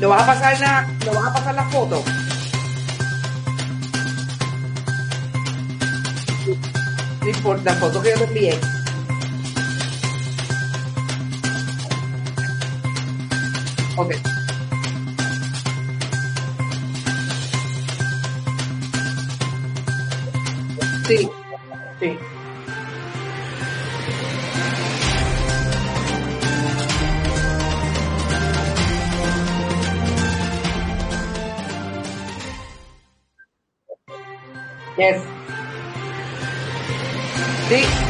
¿Lo vas a pasar la, lo vas a pasar la foto? No importa, foto que yo te envié. Ok. Sí, sí. Yes. Sí.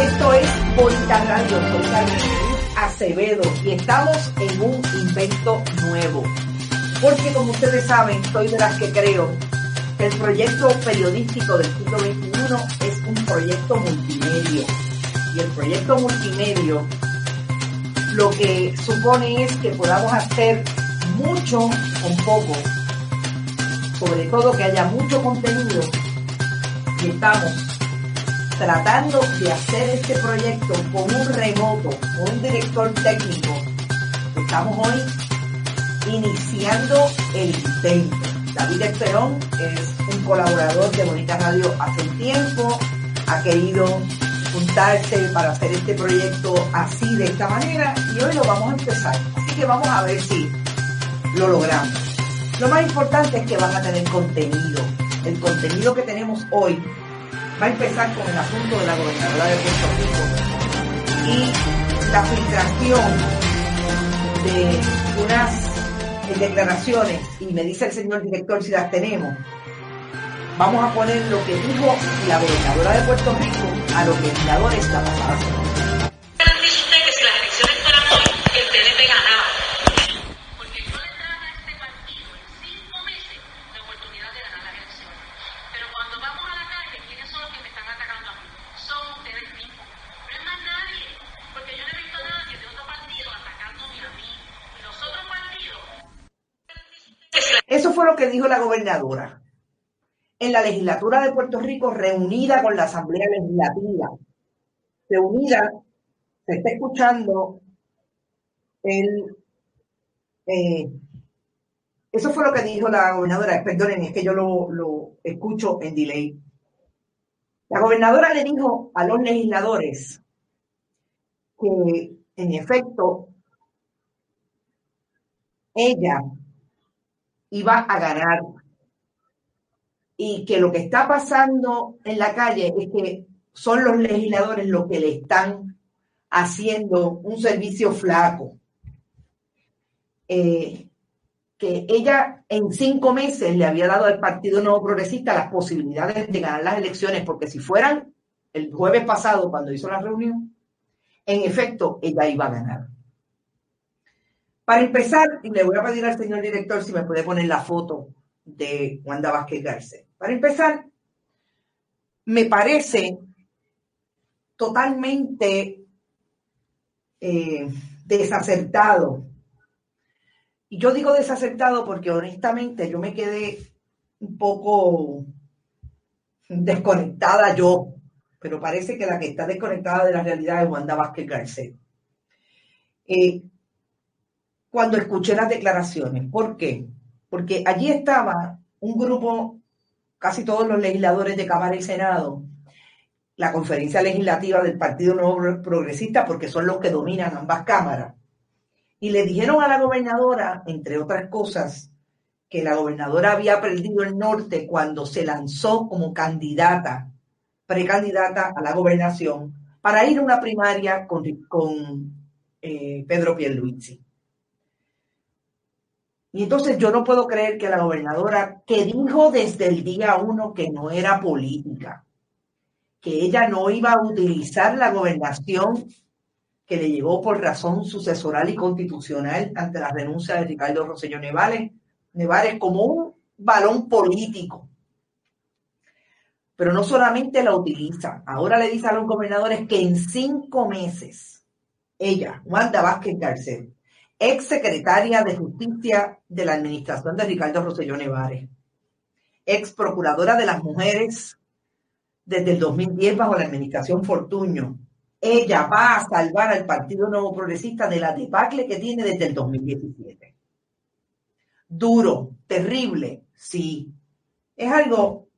Esto es Bonita Radio, soy Carmen Acevedo y estamos en un invento nuevo. Porque como ustedes saben, soy de las que creo que el proyecto periodístico del siglo XXI es un proyecto multimedia. Y el proyecto multimedia lo que supone es que podamos hacer mucho con poco. Sobre todo que haya mucho contenido y estamos tratando de hacer este proyecto con un remoto, con un director técnico. Estamos hoy iniciando el intento. David Esperón es un colaborador de Bonita Radio hace un tiempo, ha querido juntarse para hacer este proyecto así, de esta manera, y hoy lo vamos a empezar. Así que vamos a ver si lo logramos. Lo más importante es que van a tener contenido. El contenido que tenemos hoy va a empezar con el asunto de la gobernadora de Puerto Rico y la filtración de unas declaraciones, y me dice el señor director si las tenemos, vamos a poner lo que dijo la gobernadora de Puerto Rico a los legisladores la pasada semana. Eso fue lo que dijo la gobernadora en la legislatura de Puerto Rico reunida con la Asamblea Legislativa. Reunida, se está escuchando el... eh, eso fue lo que dijo la gobernadora. Perdonen, es que yo lo, lo escucho en delay. La gobernadora le dijo a los legisladores que, en efecto, ella iba a ganar y que lo que está pasando en la calle es que son los legisladores los que le están haciendo un servicio flaco. Eh, que ella en cinco meses le había dado al Partido Nuevo Progresista las posibilidades de ganar las elecciones, porque si fueran el jueves pasado cuando hizo la reunión, en efecto, ella iba a ganar. Para empezar, y le voy a pedir al señor director si me puede poner la foto de Wanda Vázquez Garcés. Para empezar, me parece totalmente eh, desacertado. Y yo digo desacertado porque honestamente yo me quedé un poco desconectada yo, pero parece que la que está desconectada de la realidad es Wanda Vázquez Garcés. Eh, cuando escuché las declaraciones, ¿por qué? Porque allí estaba un grupo, casi todos los legisladores de Cámara y Senado, la conferencia legislativa del Partido Nuevo Progresista, porque son los que dominan ambas cámaras. Y le dijeron a la gobernadora, entre otras cosas, que la gobernadora había perdido el norte cuando se lanzó como candidata, precandidata a la gobernación, para ir a una primaria con, con eh, Pedro Pierluisi. Y entonces yo no puedo creer que la gobernadora, que dijo desde el día uno que no era política, que ella no iba a utilizar la gobernación que le llegó por razón sucesoral y constitucional ante la renuncia de Ricardo Rosselló Nevares, Nevares como un balón político. Pero no solamente la utiliza, ahora le dice a los gobernadores que en cinco meses, ella, Wanda Vázquez Garcés, ex secretaria de Justicia de la administración de Ricardo Rosselló Nevares, ex procuradora de las mujeres desde el 2010 bajo la administración Fortuño, ella va a salvar al Partido Nuevo Progresista de la debacle que tiene desde el 2017. Duro, terrible, sí. Es algo,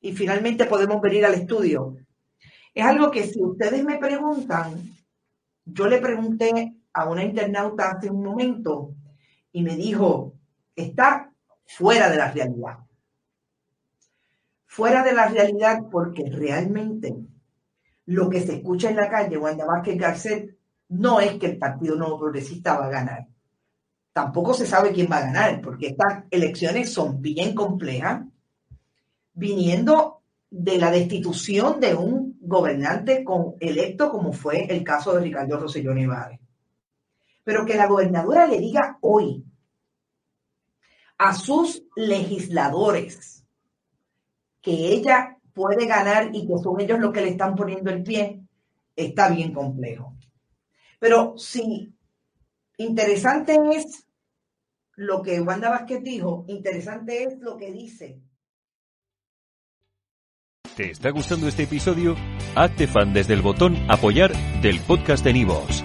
y finalmente podemos venir al estudio, es algo que si ustedes me preguntan, yo le pregunté a una internauta hace un momento y me dijo, está fuera de la realidad. Fuera de la realidad porque realmente lo que se escucha en la calle, Wanda Vázquez Garcet, no es que el Partido Nuevo Progresista va a ganar. Tampoco se sabe quién va a ganar, porque estas elecciones son bien complejas, viniendo de la destitución de un gobernante con, electo como fue el caso de Ricardo Rosselló Nevares. Pero que la gobernadora le diga hoy a sus legisladores que ella puede ganar y que son ellos los que le están poniendo el pie, está bien complejo. Pero sí, interesante es lo que Wanda Vázquez dijo, interesante es lo que dice. ¿Te está gustando este episodio? Hazte fan desde el botón apoyar del podcast de Nivos.